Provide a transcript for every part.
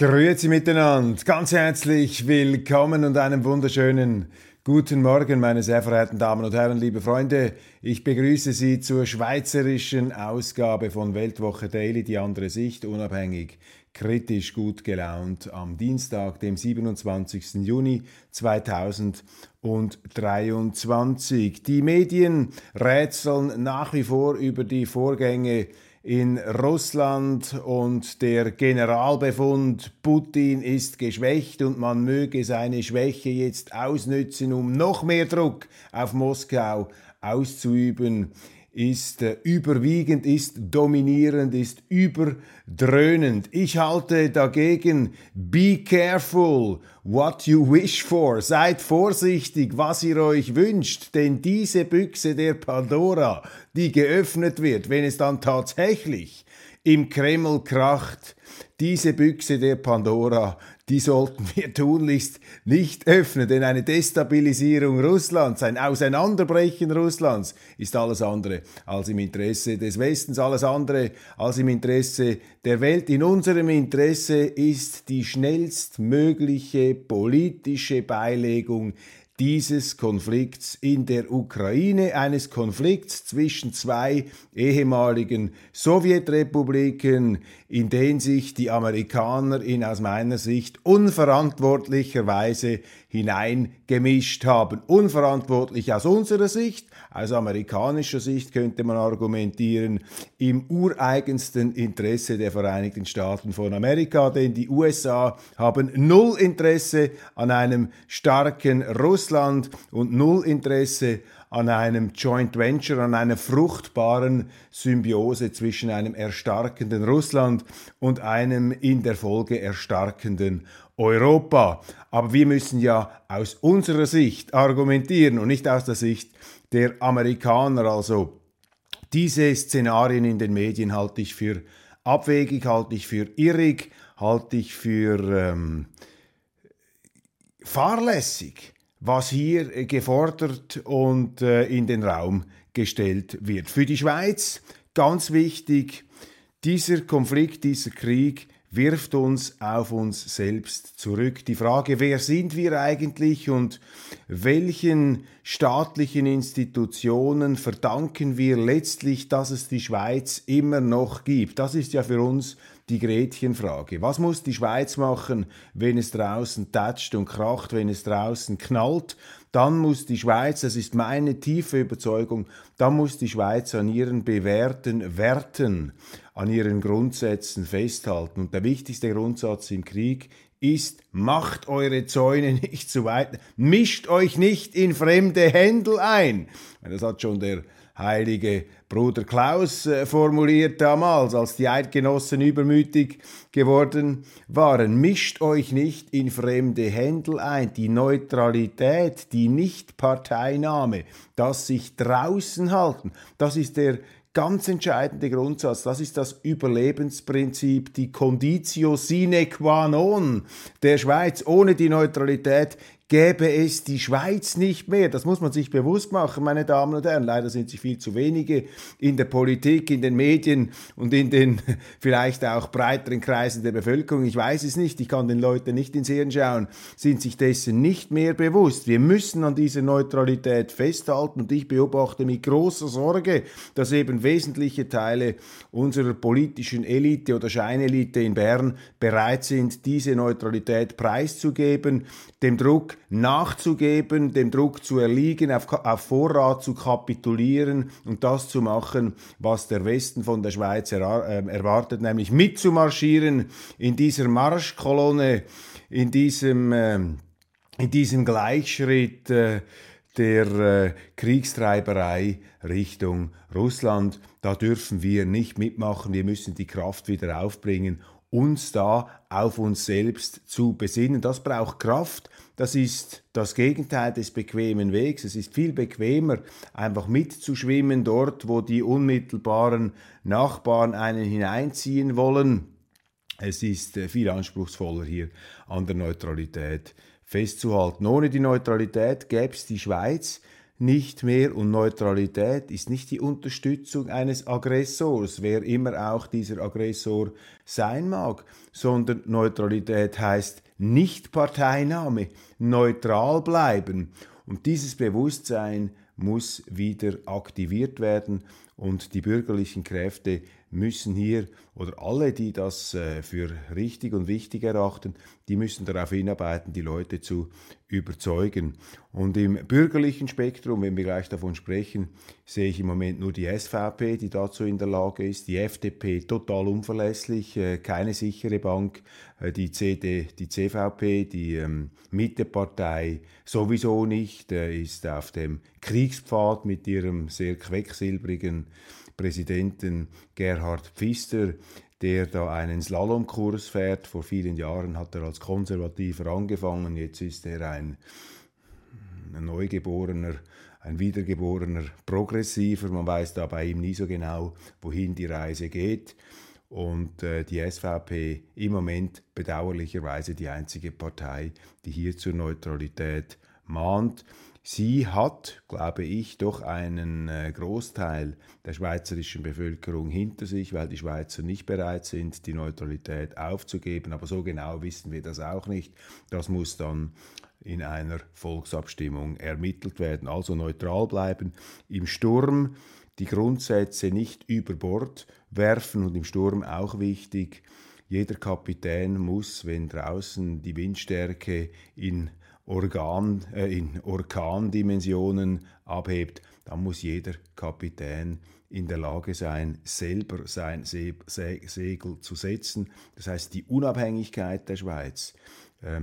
Grüezi miteinander, ganz herzlich willkommen und einen wunderschönen guten Morgen, meine sehr verehrten Damen und Herren, liebe Freunde. Ich begrüße Sie zur schweizerischen Ausgabe von Weltwoche Daily, die andere Sicht, unabhängig, kritisch, gut gelaunt, am Dienstag, dem 27. Juni 2023. Die Medien rätseln nach wie vor über die Vorgänge in Russland und der Generalbefund Putin ist geschwächt und man möge seine Schwäche jetzt ausnützen, um noch mehr Druck auf Moskau auszuüben ist äh, überwiegend, ist dominierend, ist überdröhnend. Ich halte dagegen, be careful what you wish for. Seid vorsichtig, was ihr euch wünscht, denn diese Büchse der Pandora, die geöffnet wird, wenn es dann tatsächlich im Kreml kracht, diese Büchse der Pandora, die sollten wir tunlichst nicht öffnen, denn eine Destabilisierung Russlands, ein Auseinanderbrechen Russlands ist alles andere als im Interesse des Westens, alles andere als im Interesse der Welt. In unserem Interesse ist die schnellstmögliche politische Beilegung dieses Konflikts in der Ukraine, eines Konflikts zwischen zwei ehemaligen Sowjetrepubliken, in den sich die Amerikaner in aus meiner Sicht unverantwortlicherweise hineingemischt haben. Unverantwortlich aus unserer Sicht, aus amerikanischer Sicht könnte man argumentieren, im ureigensten Interesse der Vereinigten Staaten von Amerika, denn die USA haben null Interesse an einem starken Russland und null Interesse an einem Joint Venture, an einer fruchtbaren Symbiose zwischen einem erstarkenden Russland und einem in der Folge erstarkenden Europa. Aber wir müssen ja aus unserer Sicht argumentieren und nicht aus der Sicht der Amerikaner. Also diese Szenarien in den Medien halte ich für abwegig, halte ich für irrig, halte ich für ähm, fahrlässig, was hier gefordert und äh, in den Raum gestellt wird. Für die Schweiz ganz wichtig, dieser Konflikt, dieser Krieg wirft uns auf uns selbst zurück. Die Frage, wer sind wir eigentlich und welchen staatlichen Institutionen verdanken wir letztlich, dass es die Schweiz immer noch gibt? Das ist ja für uns die Gretchenfrage. Was muss die Schweiz machen, wenn es draußen tätscht und kracht, wenn es draußen knallt? Dann muss die Schweiz, das ist meine tiefe Überzeugung, dann muss die Schweiz an ihren bewährten Werten, an ihren Grundsätzen festhalten. Und der wichtigste Grundsatz im Krieg ist, macht eure Zäune nicht zu weit, mischt euch nicht in fremde Händel ein. Das hat schon der heilige Bruder Klaus äh, formuliert damals, als die Eidgenossen übermütig geworden waren. Mischt euch nicht in fremde Händel ein. Die Neutralität, die Nichtparteinahme, das sich draußen halten, das ist der ganz entscheidende Grundsatz, das ist das Überlebensprinzip, die Conditio sine qua non der Schweiz. Ohne die Neutralität gäbe es die Schweiz nicht mehr. Das muss man sich bewusst machen, meine Damen und Herren. Leider sind sich viel zu wenige in der Politik, in den Medien und in den vielleicht auch breiteren Kreisen der Bevölkerung. Ich weiß es nicht, ich kann den Leuten nicht ins Hirn schauen, sind sich dessen nicht mehr bewusst. Wir müssen an dieser Neutralität festhalten und ich beobachte mit großer Sorge, dass eben wesentliche Teile unserer politischen Elite oder Scheinelite in Bern bereit sind, diese Neutralität preiszugeben, dem Druck nachzugeben, dem Druck zu erliegen, auf, auf Vorrat zu kapitulieren und das zu machen, was der Westen von der Schweiz er, äh, erwartet, nämlich mitzumarschieren in dieser Marschkolonne, in diesem, äh, in diesem Gleichschritt äh, der äh, Kriegstreiberei Richtung Russland. Da dürfen wir nicht mitmachen, wir müssen die Kraft wieder aufbringen uns da auf uns selbst zu besinnen. Das braucht Kraft, das ist das Gegenteil des bequemen Wegs. Es ist viel bequemer, einfach mitzuschwimmen dort, wo die unmittelbaren Nachbarn einen hineinziehen wollen. Es ist äh, viel anspruchsvoller hier an der Neutralität festzuhalten. Ohne die Neutralität gäbe es die Schweiz nicht mehr und Neutralität ist nicht die Unterstützung eines Aggressors, wer immer auch dieser Aggressor sein mag, sondern Neutralität heißt nicht Parteinahme, neutral bleiben. Und dieses Bewusstsein muss wieder aktiviert werden und die bürgerlichen Kräfte müssen hier, oder alle, die das äh, für richtig und wichtig erachten, die müssen darauf hinarbeiten, die Leute zu überzeugen. Und im bürgerlichen Spektrum, wenn wir gleich davon sprechen, sehe ich im Moment nur die SVP, die dazu in der Lage ist, die FDP total unverlässlich, äh, keine sichere Bank, äh, die CD, die CVP, die ähm, Mittepartei sowieso nicht, ist auf dem Kriegspfad mit ihrem sehr quecksilbrigen Präsidenten Gerhard Pfister, der da einen Slalomkurs fährt. Vor vielen Jahren hat er als Konservativer angefangen, jetzt ist er ein, ein Neugeborener, ein wiedergeborener Progressiver. Man weiß da bei ihm nie so genau, wohin die Reise geht. Und äh, die SVP im Moment bedauerlicherweise die einzige Partei, die hier zur Neutralität mahnt. Sie hat, glaube ich, doch einen äh, Großteil der schweizerischen Bevölkerung hinter sich, weil die Schweizer nicht bereit sind, die Neutralität aufzugeben. Aber so genau wissen wir das auch nicht. Das muss dann in einer Volksabstimmung ermittelt werden. Also neutral bleiben. Im Sturm die Grundsätze nicht über Bord werfen und im Sturm auch wichtig. Jeder Kapitän muss, wenn draußen die Windstärke in Organ, äh, in Orkandimensionen abhebt, dann muss jeder Kapitän in der Lage sein, selber sein Segel zu setzen. Das heißt, die Unabhängigkeit der Schweiz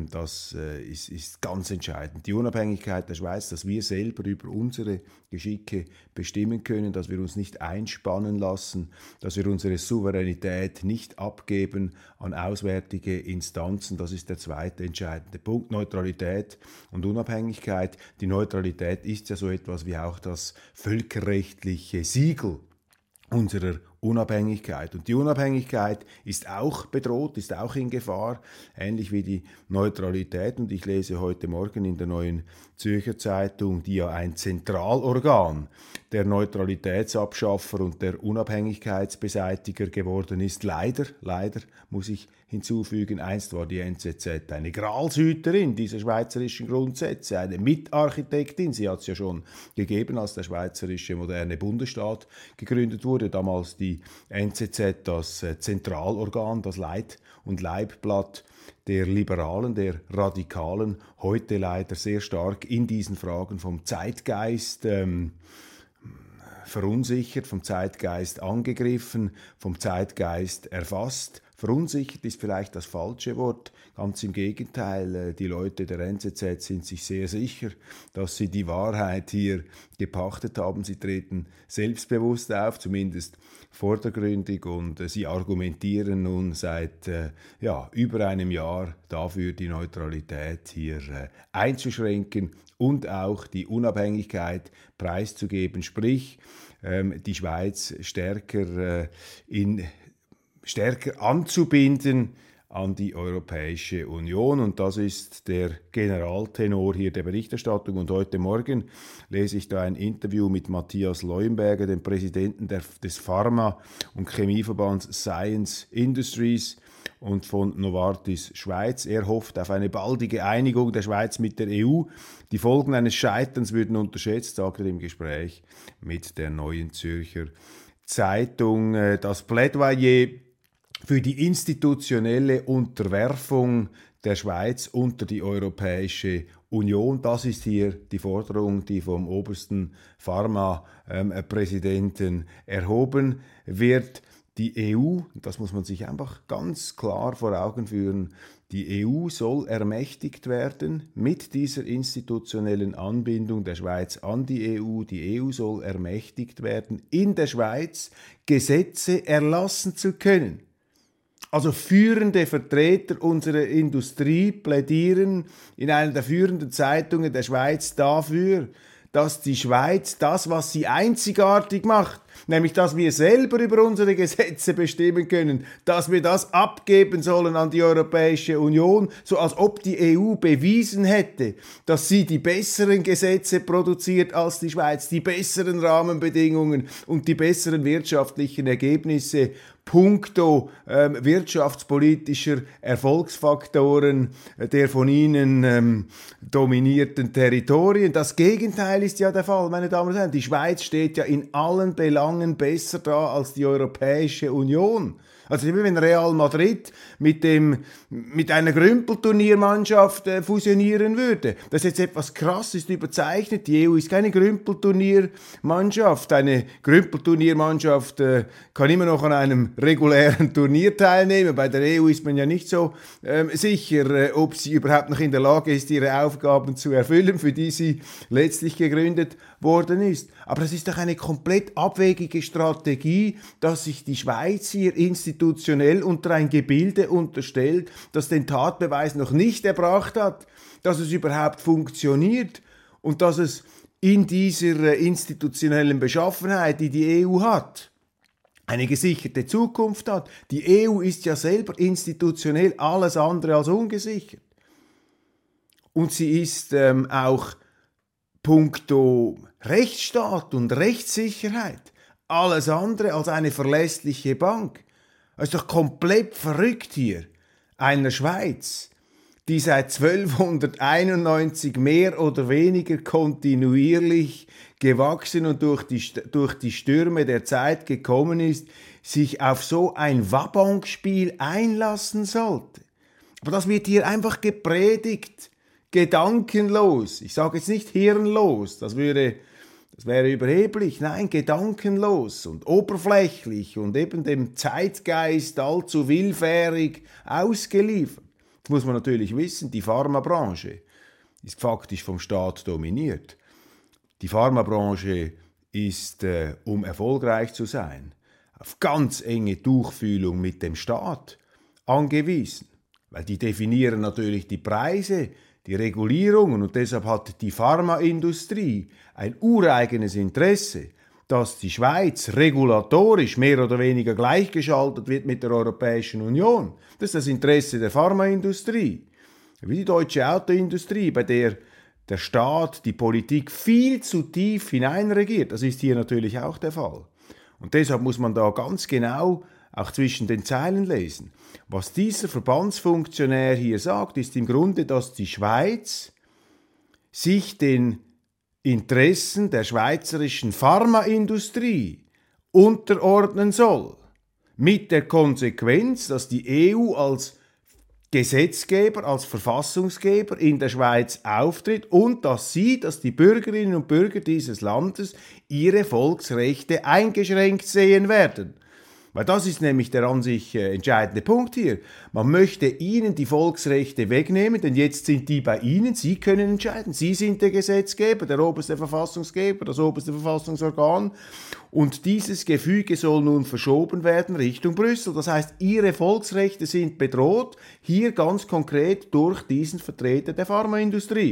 das äh, ist, ist ganz entscheidend. Die Unabhängigkeit der Schweiz, dass wir selber über unsere Geschicke bestimmen können, dass wir uns nicht einspannen lassen, dass wir unsere Souveränität nicht abgeben an auswärtige Instanzen. Das ist der zweite entscheidende Punkt. Neutralität und Unabhängigkeit. Die Neutralität ist ja so etwas wie auch das völkerrechtliche Siegel unserer Unabhängigkeit. Und die Unabhängigkeit ist auch bedroht, ist auch in Gefahr, ähnlich wie die Neutralität. Und ich lese heute Morgen in der neuen Zürcher Zeitung, die ja ein Zentralorgan der Neutralitätsabschaffer und der Unabhängigkeitsbeseitiger geworden ist. Leider, leider muss ich hinzufügen, einst war die NZZ eine Gralshüterin dieser schweizerischen Grundsätze, eine Mitarchitektin. Sie hat es ja schon gegeben, als der schweizerische moderne Bundesstaat gegründet wurde. Damals die NZZ das äh, Zentralorgan, das Leit- und Leibblatt der Liberalen, der Radikalen, heute leider sehr stark in diesen Fragen vom Zeitgeist ähm, verunsichert, vom Zeitgeist angegriffen, vom Zeitgeist erfasst. Verunsichert ist vielleicht das falsche Wort. Ganz im Gegenteil, äh, die Leute der NZZ sind sich sehr sicher, dass sie die Wahrheit hier gepachtet haben. Sie treten selbstbewusst auf, zumindest vordergründig, und äh, sie argumentieren nun seit äh, ja, über einem Jahr dafür, die Neutralität hier einzuschränken und auch die Unabhängigkeit preiszugeben, sprich ähm, die Schweiz stärker in stärker anzubinden an die Europäische Union. Und das ist der Generaltenor hier der Berichterstattung. Und heute Morgen lese ich da ein Interview mit Matthias Leuenberger, dem Präsidenten der, des Pharma- und Chemieverbands Science Industries und von Novartis Schweiz. Er hofft auf eine baldige Einigung der Schweiz mit der EU. Die Folgen eines Scheiterns würden unterschätzt, sagt er im Gespräch mit der neuen Zürcher Zeitung. Äh, das Plädoyer für die institutionelle Unterwerfung der Schweiz unter die Europäische Union. Das ist hier die Forderung, die vom obersten Pharma-Präsidenten erhoben wird. Die EU, das muss man sich einfach ganz klar vor Augen führen, die EU soll ermächtigt werden mit dieser institutionellen Anbindung der Schweiz an die EU. Die EU soll ermächtigt werden, in der Schweiz Gesetze erlassen zu können Also führende Vertreter unserer Industrie plädieren in einer der führenden Zeitungen der Schweiz dafür, dass die Schweiz das, was sie einzigartig macht, nämlich dass wir selber über unsere Gesetze bestimmen können, dass wir das abgeben sollen an die Europäische Union, so als ob die EU bewiesen hätte, dass sie die besseren Gesetze produziert als die Schweiz, die besseren Rahmenbedingungen und die besseren wirtschaftlichen Ergebnisse puncto ähm, wirtschaftspolitischer Erfolgsfaktoren der von ihnen ähm, dominierten Territorien. Das Gegenteil ist ja der Fall, meine Damen und Herren. Die Schweiz steht ja in allen Belangen besser da als die Europäische Union. Also immer wenn Real Madrid mit, dem, mit einer Grümpelturniermannschaft äh, fusionieren würde. Das ist jetzt etwas krass, ist überzeichnet. Die EU ist keine Grümpelturniermannschaft. Eine Grümpelturniermannschaft äh, kann immer noch an einem regulären Turnier teilnehmen. Bei der EU ist man ja nicht so ähm, sicher, äh, ob sie überhaupt noch in der Lage ist, ihre Aufgaben zu erfüllen, für die sie letztlich gegründet worden ist. Aber es ist doch eine komplett abwegige Strategie, dass sich die Schweiz hier institutionell unter ein Gebilde unterstellt, das den Tatbeweis noch nicht erbracht hat, dass es überhaupt funktioniert und dass es in dieser institutionellen Beschaffenheit, die die EU hat, eine gesicherte Zukunft hat. Die EU ist ja selber institutionell alles andere als ungesichert. Und sie ist ähm, auch puncto Rechtsstaat und Rechtssicherheit alles andere als eine verlässliche Bank. Es ist doch komplett verrückt hier. Einer Schweiz, die seit 1291 mehr oder weniger kontinuierlich gewachsen und durch die, durch die Stürme der Zeit gekommen ist, sich auf so ein Wabonspiel einlassen sollte. Aber das wird hier einfach gepredigt, gedankenlos. Ich sage jetzt nicht hirnlos, das würde das wäre überheblich. Nein, gedankenlos und oberflächlich und eben dem Zeitgeist allzu willfährig ausgeliefert. Das muss man natürlich wissen, die Pharmabranche ist faktisch vom Staat dominiert. Die Pharmabranche ist, äh, um erfolgreich zu sein, auf ganz enge Tuchfühlung mit dem Staat angewiesen. Weil die definieren natürlich die Preise, die Regulierungen und deshalb hat die Pharmaindustrie ein ureigenes Interesse, dass die Schweiz regulatorisch mehr oder weniger gleichgeschaltet wird mit der Europäischen Union. Das ist das Interesse der Pharmaindustrie. Wie die deutsche Autoindustrie, bei der der Staat, die Politik viel zu tief hineinregiert. Das ist hier natürlich auch der Fall. Und deshalb muss man da ganz genau auch zwischen den Zeilen lesen. Was dieser Verbandsfunktionär hier sagt, ist im Grunde, dass die Schweiz sich den Interessen der schweizerischen Pharmaindustrie unterordnen soll. Mit der Konsequenz, dass die EU als Gesetzgeber, als Verfassungsgeber in der Schweiz auftritt und dass sie, dass die Bürgerinnen und Bürger dieses Landes ihre Volksrechte eingeschränkt sehen werden. Weil das ist nämlich der an sich äh, entscheidende Punkt hier. Man möchte ihnen die Volksrechte wegnehmen, denn jetzt sind die bei ihnen, sie können entscheiden. Sie sind der Gesetzgeber, der oberste Verfassungsgeber, das oberste Verfassungsorgan. Und dieses Gefüge soll nun verschoben werden Richtung Brüssel. Das heißt, ihre Volksrechte sind bedroht, hier ganz konkret durch diesen Vertreter der Pharmaindustrie.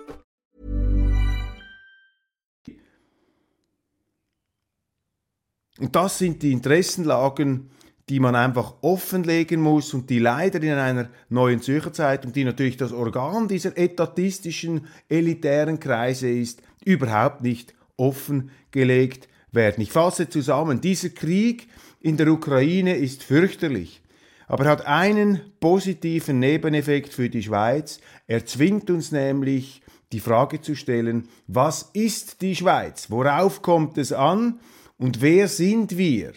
Und das sind die Interessenlagen, die man einfach offenlegen muss und die leider in einer neuen Zürcher Zeitung, die natürlich das Organ dieser etatistischen, elitären Kreise ist, überhaupt nicht offengelegt werden. Ich fasse zusammen, dieser Krieg in der Ukraine ist fürchterlich, aber hat einen positiven Nebeneffekt für die Schweiz. Er zwingt uns nämlich, die Frage zu stellen, was ist die Schweiz? Worauf kommt es an? Und wer sind wir?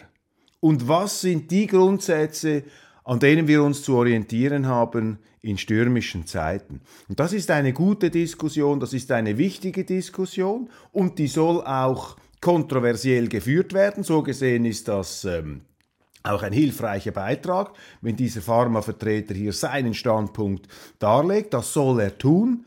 Und was sind die Grundsätze, an denen wir uns zu orientieren haben in stürmischen Zeiten. Und das ist eine gute Diskussion, das ist eine wichtige Diskussion und die soll auch kontroversiell geführt werden. So gesehen ist das ähm, auch ein hilfreicher Beitrag, wenn dieser Pharmavertreter hier seinen Standpunkt darlegt. Das soll er tun.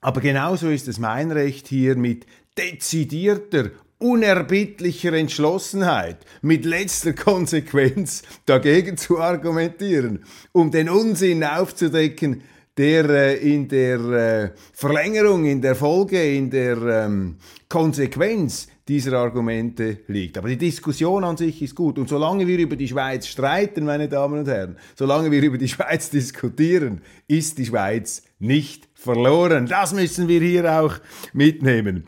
Aber genauso ist es mein Recht hier mit dezidierter unerbittlicher Entschlossenheit, mit letzter Konsequenz dagegen zu argumentieren, um den Unsinn aufzudecken, der äh, in der äh, Verlängerung, in der Folge, in der ähm, Konsequenz dieser Argumente liegt. Aber die Diskussion an sich ist gut. Und solange wir über die Schweiz streiten, meine Damen und Herren, solange wir über die Schweiz diskutieren, ist die Schweiz nicht verloren. Das müssen wir hier auch mitnehmen.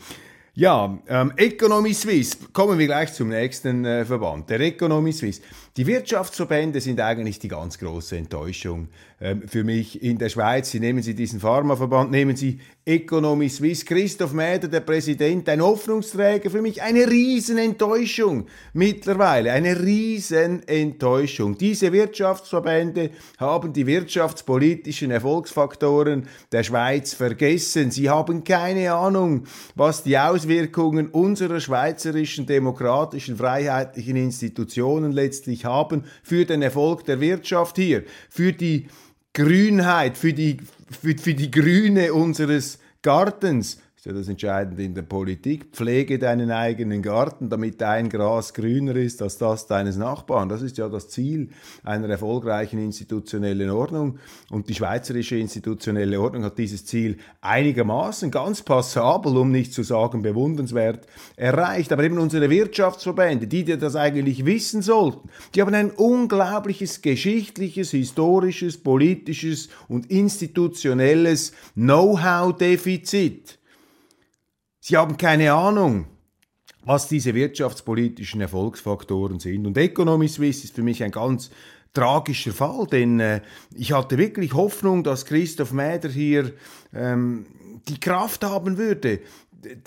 Ja, ähm, Economy Suisse, kommen wir gleich zum nächsten äh, Verband, der Economy Suisse. Die Wirtschaftsverbände sind eigentlich die ganz große Enttäuschung ähm, für mich in der Schweiz. Sie nehmen Sie diesen Pharmaverband, nehmen Sie Economy Suisse. Christoph Mäder, der Präsident, ein Hoffnungsträger für mich. Eine Riesenenttäuschung mittlerweile. Eine Riesenenttäuschung. Diese Wirtschaftsverbände haben die wirtschaftspolitischen Erfolgsfaktoren der Schweiz vergessen. Sie haben keine Ahnung, was die Auswirkungen unserer schweizerischen demokratischen, freiheitlichen Institutionen letztlich haben für den Erfolg der Wirtschaft hier, für die Grünheit, für die, für, für die Grüne unseres Gartens, ist ja das Entscheidende in der Politik. Pflege deinen eigenen Garten, damit dein Gras grüner ist als das deines Nachbarn. Das ist ja das Ziel einer erfolgreichen institutionellen Ordnung. Und die schweizerische institutionelle Ordnung hat dieses Ziel einigermaßen ganz passabel, um nicht zu sagen bewundernswert, erreicht. Aber eben unsere Wirtschaftsverbände, die, die das eigentlich wissen sollten, die haben ein unglaubliches geschichtliches, historisches, politisches und institutionelles Know-how-Defizit. Sie haben keine Ahnung, was diese wirtschaftspolitischen Erfolgsfaktoren sind. Und Economy Suisse ist für mich ein ganz tragischer Fall, denn äh, ich hatte wirklich Hoffnung, dass Christoph Mäder hier ähm, die Kraft haben würde,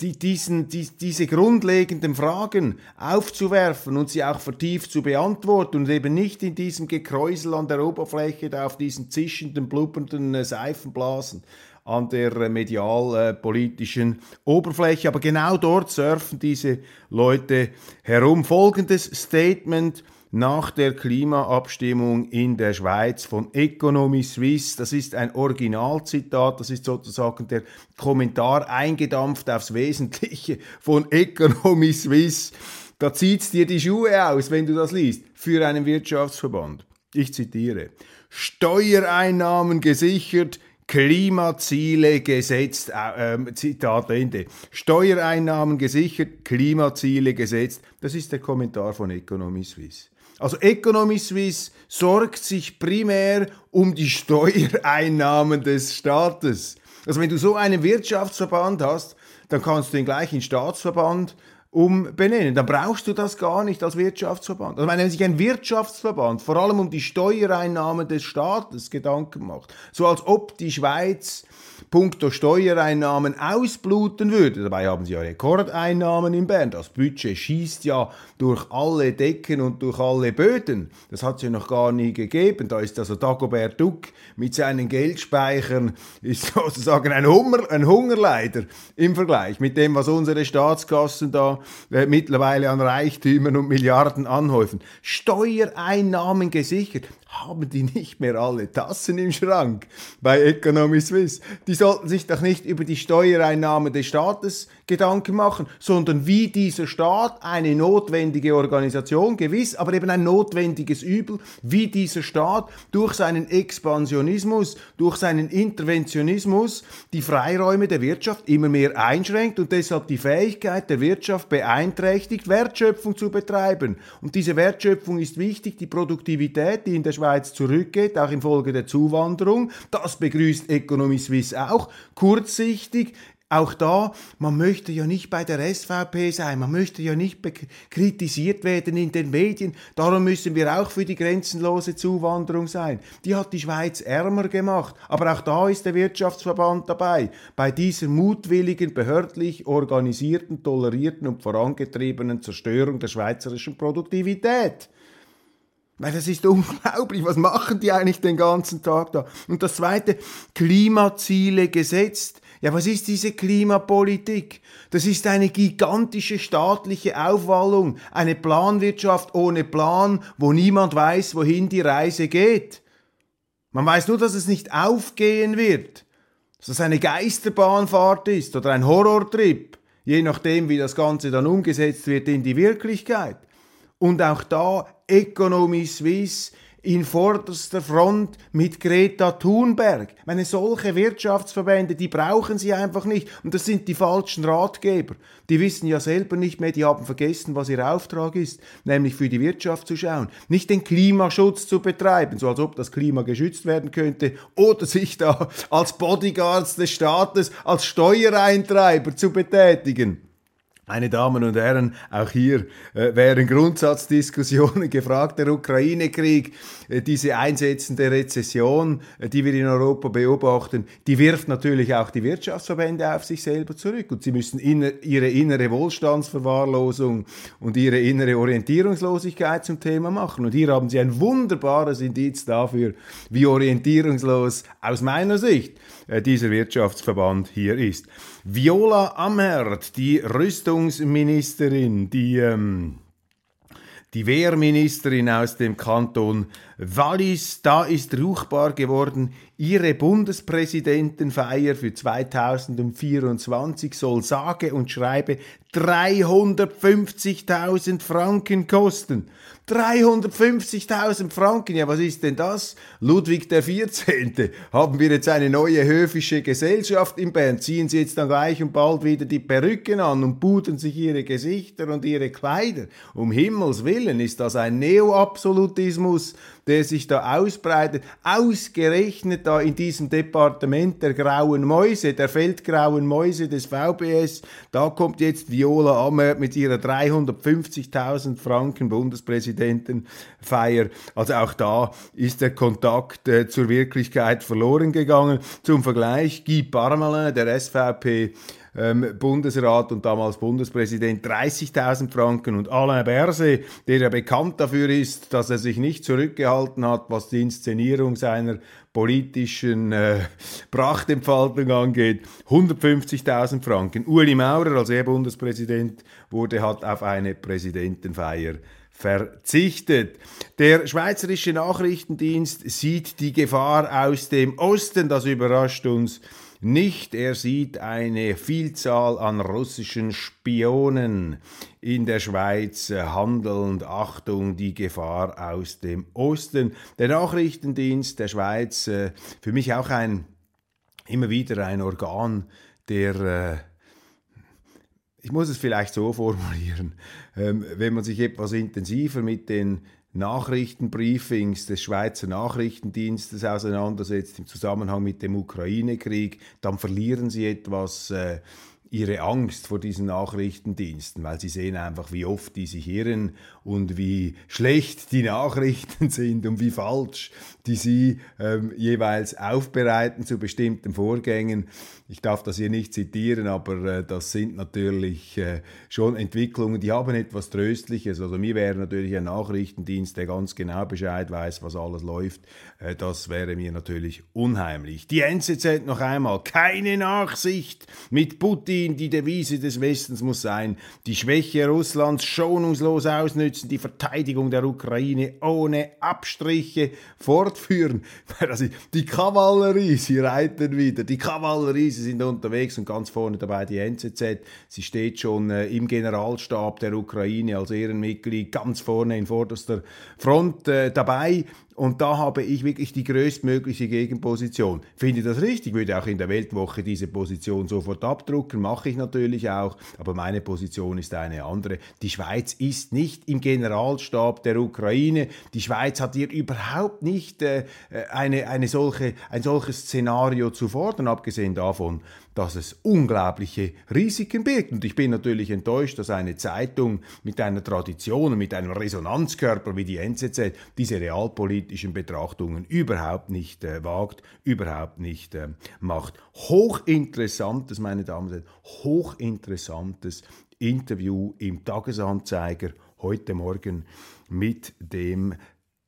die, diesen, die, diese grundlegenden Fragen aufzuwerfen und sie auch vertieft zu beantworten und eben nicht in diesem Gekräusel an der Oberfläche, da auf diesen zischenden, blubbernden äh, Seifenblasen an der medialpolitischen Oberfläche. Aber genau dort surfen diese Leute herum. Folgendes Statement nach der Klimaabstimmung in der Schweiz von Economy Suisse. Das ist ein Originalzitat, das ist sozusagen der Kommentar eingedampft aufs Wesentliche von Economy Suisse. Da zieht's dir die Schuhe aus, wenn du das liest, für einen Wirtschaftsverband. Ich zitiere. Steuereinnahmen gesichert, Klimaziele gesetzt, äh, Zitat Ende. Steuereinnahmen gesichert, Klimaziele gesetzt. Das ist der Kommentar von Economy Suisse. Also Economy Suisse sorgt sich primär um die Steuereinnahmen des Staates. Also wenn du so einen Wirtschaftsverband hast, dann kannst du den gleichen Staatsverband umbenennen. Dann brauchst du das gar nicht als Wirtschaftsverband. Also wenn sich ein Wirtschaftsverband vor allem um die Steuereinnahmen des Staates Gedanken macht, so als ob die Schweiz puncto Steuereinnahmen ausbluten würde. Dabei haben sie ja Rekordeinnahmen in Bern. Das Budget schießt ja durch alle Decken und durch alle Böden. Das hat es ja noch gar nie gegeben. Da ist also Dagobert Duck mit seinen Geldspeichern ist sozusagen ein, Hunger, ein Hungerleider im Vergleich mit dem, was unsere Staatskassen da äh, mittlerweile an Reichtümern und Milliarden anhäufen. Steuereinnahmen gesichert haben die nicht mehr alle Tassen im Schrank bei Economy Suisse. Die sollten sich doch nicht über die Steuereinnahmen des Staates Gedanken machen, sondern wie dieser Staat eine notwendige Organisation, gewiss, aber eben ein notwendiges Übel, wie dieser Staat durch seinen Expansionismus, durch seinen Interventionismus die Freiräume der Wirtschaft immer mehr einschränkt und deshalb die Fähigkeit der Wirtschaft beeinträchtigt, Wertschöpfung zu betreiben. Und diese Wertschöpfung ist wichtig, die Produktivität, die in der Schweiz zurückgeht, auch infolge der Zuwanderung. Das begrüßt Economy Suisse auch. Kurzsichtig Auch da, man möchte ja nicht bei der SVP sein, man möchte ja nicht kritisiert werden in den Medien. Darum müssen wir auch für die grenzenlose Zuwanderung sein. Die hat die Schweiz ärmer gemacht. Aber auch da ist der Wirtschaftsverband dabei. Bei dieser mutwilligen, behördlich organisierten, tolerierten und vorangetriebenen Zerstörung der schweizerischen Produktivität. Weil das ist unglaublich. Was machen die eigentlich den ganzen Tag da? Und das zweite, Klimaziele gesetzt. Ja, was ist diese Klimapolitik? Das ist eine gigantische staatliche Aufwallung, eine Planwirtschaft ohne Plan, wo niemand weiß, wohin die Reise geht. Man weiß nur, dass es nicht aufgehen wird, dass es eine Geisterbahnfahrt ist oder ein Horrortrip, je nachdem, wie das Ganze dann umgesetzt wird in die Wirklichkeit. Und auch da Economy Suisse in vorderster Front mit Greta Thunberg. Meine solche Wirtschaftsverbände, die brauchen sie einfach nicht. Und das sind die falschen Ratgeber. Die wissen ja selber nicht mehr, die haben vergessen, was ihr Auftrag ist, nämlich für die Wirtschaft zu schauen. Nicht den Klimaschutz zu betreiben, so als ob das Klima geschützt werden könnte, oder sich da als Bodyguards des Staates, als Steuereintreiber zu betätigen. Meine Damen und Herren, auch hier äh, wären Grundsatzdiskussionen gefragt. Der Ukraine-Krieg, äh, diese einsetzende Rezession, äh, die wir in Europa beobachten, die wirft natürlich auch die Wirtschaftsverbände auf sich selber zurück. Und sie müssen inner, ihre innere Wohlstandsverwahrlosung und ihre innere Orientierungslosigkeit zum Thema machen. Und hier haben sie ein wunderbares Indiz dafür, wie orientierungslos aus meiner Sicht äh, dieser Wirtschaftsverband hier ist. Viola Amherd, die Rüstungsministerin, die, ähm, die Wehrministerin aus dem Kanton Wallis, da ist ruchbar geworden, ihre Bundespräsidentenfeier für 2024 soll sage und schreibe 350.000 Franken kosten. 350.000 Franken, ja was ist denn das? Ludwig der 14. Haben wir jetzt eine neue höfische Gesellschaft in Bern? Ziehen Sie jetzt dann gleich und bald wieder die Perücken an und pudern sich ihre Gesichter und ihre Kleider? Um Himmels Willen ist das ein Neoabsolutismus, der sich da ausbreitet. Ausgerechnet da in diesem Departement der grauen Mäuse, der feldgrauen Mäuse des VBS, da kommt jetzt Viola Amert mit ihrer 350.000 Franken Bundespräsidentin Präsidentenfeier. Also auch da ist der Kontakt äh, zur Wirklichkeit verloren gegangen. Zum Vergleich, Guy Parmelin, der SVP, ähm, Bundesrat und damals Bundespräsident 30.000 Franken und Alain Berset, der ja bekannt dafür ist, dass er sich nicht zurückgehalten hat, was die Inszenierung seiner politischen äh, Prachtentfaltung angeht, 150.000 Franken. Uli Maurer, als er Bundespräsident wurde, hat auf eine Präsidentenfeier verzichtet. Der Schweizerische Nachrichtendienst sieht die Gefahr aus dem Osten, das überrascht uns nicht. Er sieht eine Vielzahl an russischen Spionen in der Schweiz handelnd. Achtung, die Gefahr aus dem Osten. Der Nachrichtendienst der Schweiz, äh, für mich auch ein, immer wieder ein Organ der äh, ich muss es vielleicht so formulieren, ähm, wenn man sich etwas intensiver mit den Nachrichtenbriefings des Schweizer Nachrichtendienstes auseinandersetzt im Zusammenhang mit dem Ukraine-Krieg, dann verlieren sie etwas äh, ihre Angst vor diesen Nachrichtendiensten, weil sie sehen einfach, wie oft die sich irren und wie schlecht die Nachrichten sind und wie falsch die sie ähm, jeweils aufbereiten zu bestimmten Vorgängen. Ich darf das hier nicht zitieren, aber äh, das sind natürlich äh, schon Entwicklungen, die haben etwas Tröstliches. Also mir wäre natürlich ein Nachrichtendienst, der ganz genau Bescheid weiß, was alles läuft, das wäre mir natürlich unheimlich. Die NZZ noch einmal, keine Nachsicht mit Putin, die Devise des Westens muss sein, die Schwäche Russlands schonungslos ausnützen, die Verteidigung der Ukraine ohne Abstriche fortführen. die Kavallerie, sie reiten wieder, die Kavallerie, sie sind unterwegs und ganz vorne dabei die NZZ. Sie steht schon äh, im Generalstab der Ukraine als Ehrenmitglied ganz vorne in vorderster Front äh, dabei. Und da habe ich wirklich die größtmögliche Gegenposition. Finde das richtig, würde auch in der Weltwoche diese Position sofort abdrucken, mache ich natürlich auch, aber meine Position ist eine andere. Die Schweiz ist nicht im Generalstab der Ukraine. Die Schweiz hat hier überhaupt nicht äh, eine, eine solche, ein solches Szenario zu fordern, abgesehen davon, dass es unglaubliche Risiken birgt. Und ich bin natürlich enttäuscht, dass eine Zeitung mit einer Tradition und mit einem Resonanzkörper wie die NZZ diese realpolitischen Betrachtungen überhaupt nicht äh, wagt, überhaupt nicht äh, macht. Hochinteressantes, meine Damen und Herren, hochinteressantes Interview im Tagesanzeiger heute Morgen mit dem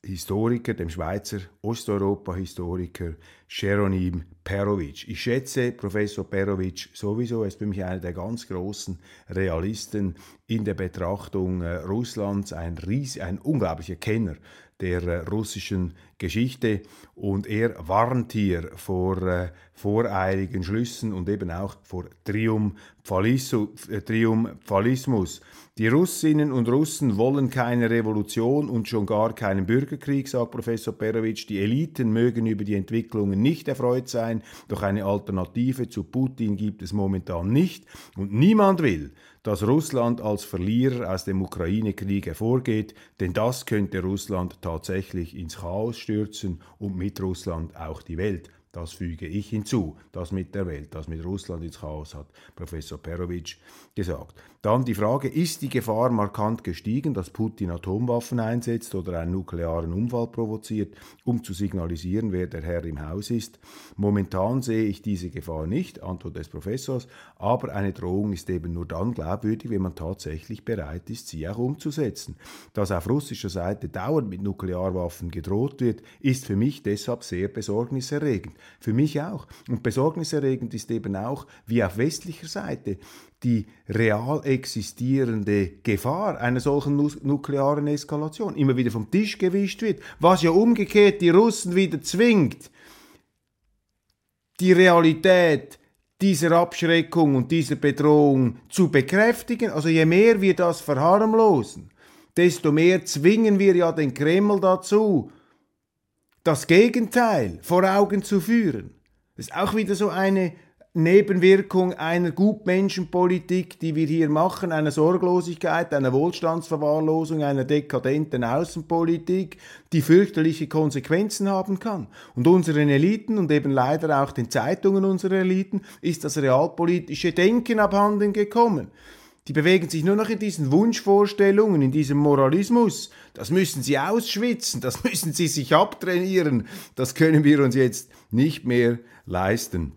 Historiker, dem Schweizer Osteuropa-Historiker Jeronim Perovic. Ich schätze Professor Perovic sowieso, er ist für mich einer der ganz großen Realisten in der Betrachtung äh, Russlands, ein, ries ein unglaublicher Kenner der äh, russischen Geschichte und er warnt hier vor äh, voreiligen Schlüssen und eben auch vor äh, Triumphalismus. Die Russinnen und Russen wollen keine Revolution und schon gar keinen Bürgerkrieg, sagt Professor Perovic. Die Eliten mögen über die Entwicklungen nicht erfreut sein, doch eine Alternative zu Putin gibt es momentan nicht und niemand will, dass Russland als Verlierer aus dem Ukraine-Krieg hervorgeht, denn das könnte Russland tatsächlich ins Chaos stürzen und mit Russland auch die Welt. Das füge ich hinzu, das mit der Welt, das mit Russland ins Chaos hat Professor Perovic gesagt. Dann die Frage, ist die Gefahr markant gestiegen, dass Putin Atomwaffen einsetzt oder einen nuklearen Unfall provoziert, um zu signalisieren, wer der Herr im Haus ist? Momentan sehe ich diese Gefahr nicht, Antwort des Professors, aber eine Drohung ist eben nur dann glaubwürdig, wenn man tatsächlich bereit ist, sie auch umzusetzen. Dass auf russischer Seite dauernd mit Nuklearwaffen gedroht wird, ist für mich deshalb sehr besorgniserregend. Für mich auch. Und besorgniserregend ist eben auch, wie auf westlicher Seite die real existierende Gefahr einer solchen nuklearen Eskalation immer wieder vom Tisch gewischt wird, was ja umgekehrt die Russen wieder zwingt, die Realität dieser Abschreckung und dieser Bedrohung zu bekräftigen. Also je mehr wir das verharmlosen, desto mehr zwingen wir ja den Kreml dazu, das Gegenteil vor Augen zu führen. Ist auch wieder so eine Nebenwirkung einer Gutmenschenpolitik, die wir hier machen, einer Sorglosigkeit, einer Wohlstandsverwahrlosung, einer dekadenten Außenpolitik, die fürchterliche Konsequenzen haben kann. Und unseren Eliten und eben leider auch den Zeitungen unserer Eliten ist das realpolitische Denken abhanden gekommen. Die bewegen sich nur noch in diesen Wunschvorstellungen, in diesem Moralismus. Das müssen sie ausschwitzen, das müssen sie sich abtrainieren. Das können wir uns jetzt nicht mehr leisten.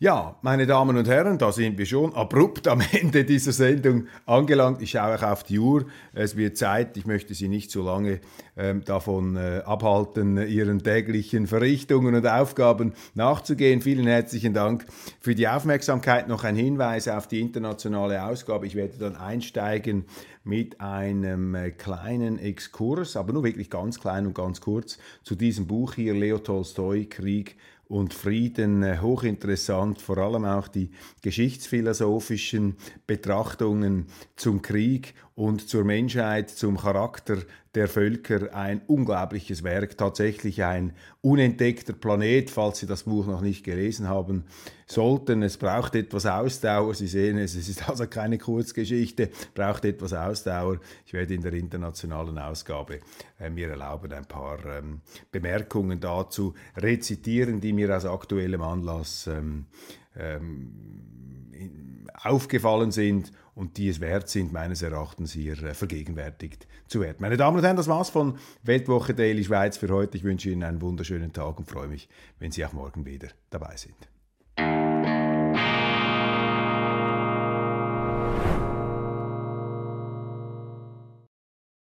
Ja, meine Damen und Herren, da sind wir schon abrupt am Ende dieser Sendung angelangt. Ich schaue auch auf die Uhr. Es wird Zeit. Ich möchte Sie nicht zu lange ähm, davon äh, abhalten, Ihren täglichen Verrichtungen und Aufgaben nachzugehen. Vielen herzlichen Dank für die Aufmerksamkeit. Noch ein Hinweis auf die internationale Ausgabe. Ich werde dann einsteigen mit einem äh, kleinen Exkurs, aber nur wirklich ganz klein und ganz kurz, zu diesem Buch hier, Leo Tolstoi, Krieg und Frieden äh, hochinteressant, vor allem auch die geschichtsphilosophischen Betrachtungen zum Krieg und zur Menschheit, zum Charakter der Völker ein unglaubliches Werk, tatsächlich ein unentdeckter Planet, falls Sie das Buch noch nicht gelesen haben sollten. Es braucht etwas Ausdauer. Sie sehen es, es ist also keine Kurzgeschichte, braucht etwas Ausdauer. Ich werde in der internationalen Ausgabe äh, mir erlauben, ein paar ähm, Bemerkungen dazu rezitieren, die mir aus aktuellem Anlass ähm, ähm, aufgefallen sind und die es wert sind, meines Erachtens hier äh, vergegenwärtigt zu werden. Meine Damen und Herren, das war's von Weltwoche Daily Schweiz für heute. Ich wünsche Ihnen einen wunderschönen Tag und freue mich, wenn Sie auch morgen wieder dabei sind.